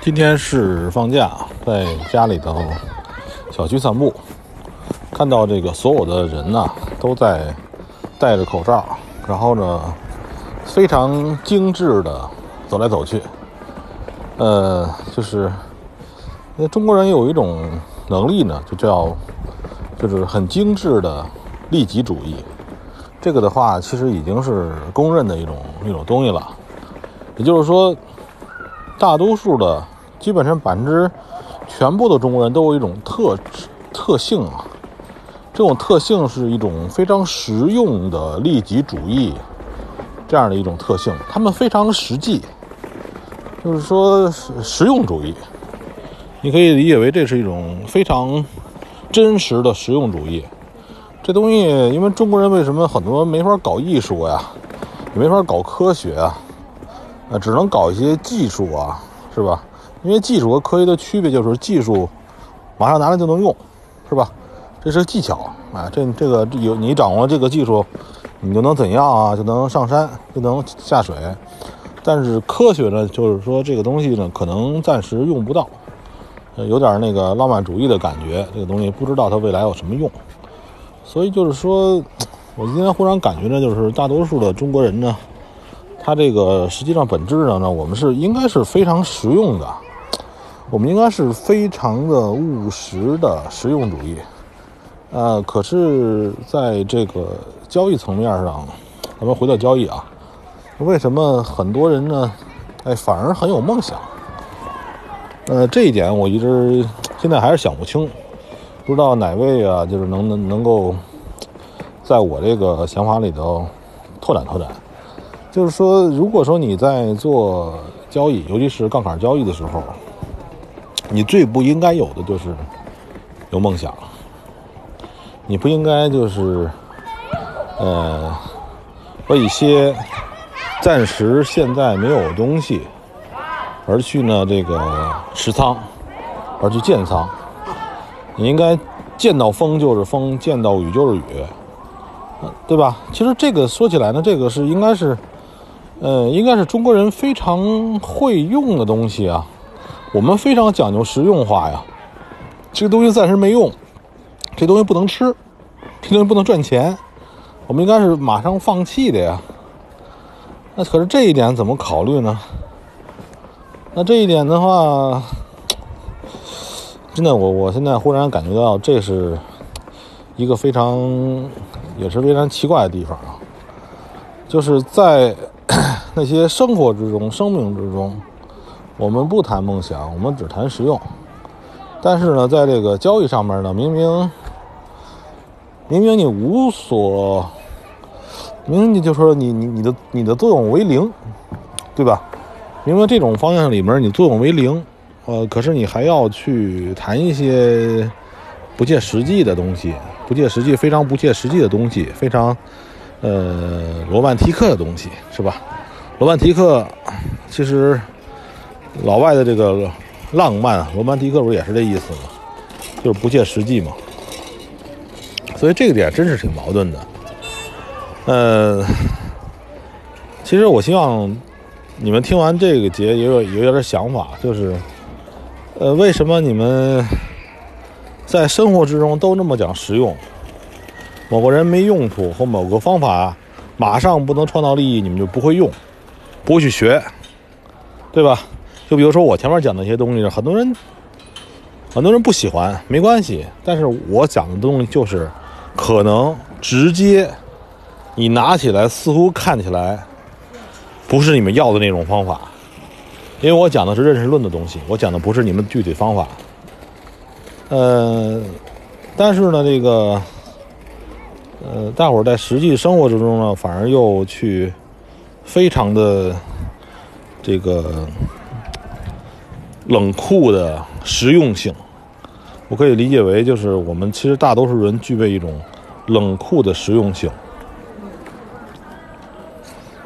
今天是放假，在家里头小区散步，看到这个所有的人呢都在戴着口罩，然后呢非常精致的走来走去。呃，就是因为中国人有一种能力呢，就叫就是很精致的利己主义。这个的话，其实已经是公认的一种一种东西了。也就是说，大多数的，基本上百分之全部的中国人都有一种特特性啊。这种特性是一种非常实用的利己主义这样的一种特性。他们非常实际，就是说实用主义。你可以理解为这是一种非常真实的实用主义。这东西，因为中国人为什么很多没法搞艺术呀，也没法搞科学啊，呃，只能搞一些技术啊，是吧？因为技术和科学的区别就是技术马上拿来就能用，是吧？这是技巧啊，这这个有你掌握这个技术，你就能怎样啊？就能上山，就能下水。但是科学呢，就是说这个东西呢，可能暂时用不到，有点那个浪漫主义的感觉。这个东西不知道它未来有什么用。所以就是说，我今天忽然感觉呢，就是大多数的中国人呢，他这个实际上本质上呢，我们是应该是非常实用的，我们应该是非常的务实的实用主义。呃，可是在这个交易层面上，咱们回到交易啊，为什么很多人呢，哎，反而很有梦想？呃，这一点我一直现在还是想不清。不知道哪位啊，就是能能能够在我这个想法里头拓展拓展。就是说，如果说你在做交易，尤其是杠杆交易的时候，你最不应该有的就是有梦想。你不应该就是呃为一些暂时现在没有东西而去呢这个持仓，而去建仓。你应该见到风就是风，见到雨就是雨，对吧？其实这个说起来呢，这个是应该是，嗯，应该是中国人非常会用的东西啊。我们非常讲究实用化呀。这个东西暂时没用，这东西不能吃，这东西不能赚钱，我们应该是马上放弃的呀。那可是这一点怎么考虑呢？那这一点的话。真的，我我现在忽然感觉到，这是一个非常也是非常奇怪的地方啊！就是在那些生活之中、生命之中，我们不谈梦想，我们只谈实用。但是呢，在这个交易上面呢，明明明明你无所，明明你就说你你你的你的作用为零，对吧？明明这种方向里面你作用为零。呃，可是你还要去谈一些不切实际的东西，不切实际、非常不切实际的东西，非常呃罗曼蒂克的东西，是吧？罗曼蒂克其实老外的这个浪漫，罗曼蒂克不也是这意思吗？就是不切实际嘛。所以这个点真是挺矛盾的。呃，其实我希望你们听完这个节也有有点想法，就是。呃，为什么你们在生活之中都那么讲实用？某个人没用处或某个方法马上不能创造利益，你们就不会用，不会去学，对吧？就比如说我前面讲的一些东西，很多人很多人不喜欢，没关系。但是我讲的东西就是可能直接你拿起来，似乎看起来不是你们要的那种方法。因为我讲的是认识论的东西，我讲的不是你们具体方法。呃，但是呢，这个，呃，大伙在实际生活之中呢，反而又去非常的这个冷酷的实用性。我可以理解为，就是我们其实大多数人具备一种冷酷的实用性。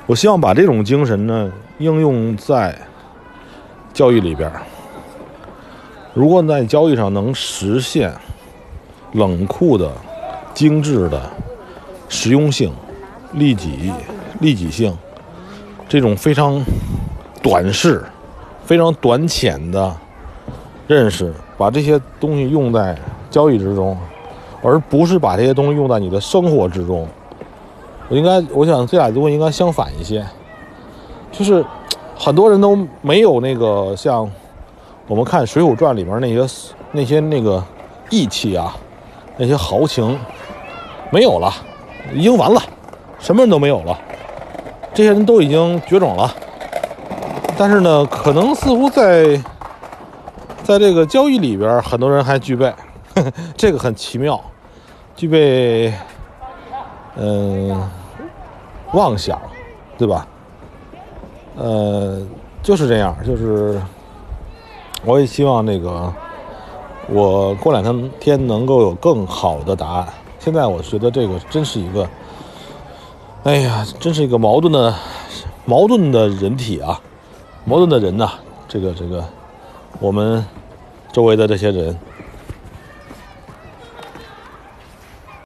我希望把这种精神呢，应用在。交易里边，如果在交易上能实现冷酷的、精致的实用性、利己、利己性，这种非常短视、非常短浅的认识，把这些东西用在交易之中，而不是把这些东西用在你的生活之中。我应该，我想这俩东西应该相反一些，就是很多人都没有那个像我们看《水浒传》里面那些那些那个义气啊，那些豪情没有了，已经完了，什么人都没有了，这些人都已经绝种了。但是呢，可能似乎在在这个交易里边，很多人还具备，这个很奇妙，具备嗯。妄想，对吧？呃，就是这样，就是我也希望那个我过两天天能够有更好的答案。现在我觉得这个真是一个，哎呀，真是一个矛盾的矛盾的人体啊，矛盾的人呐，这个这个我们周围的这些人。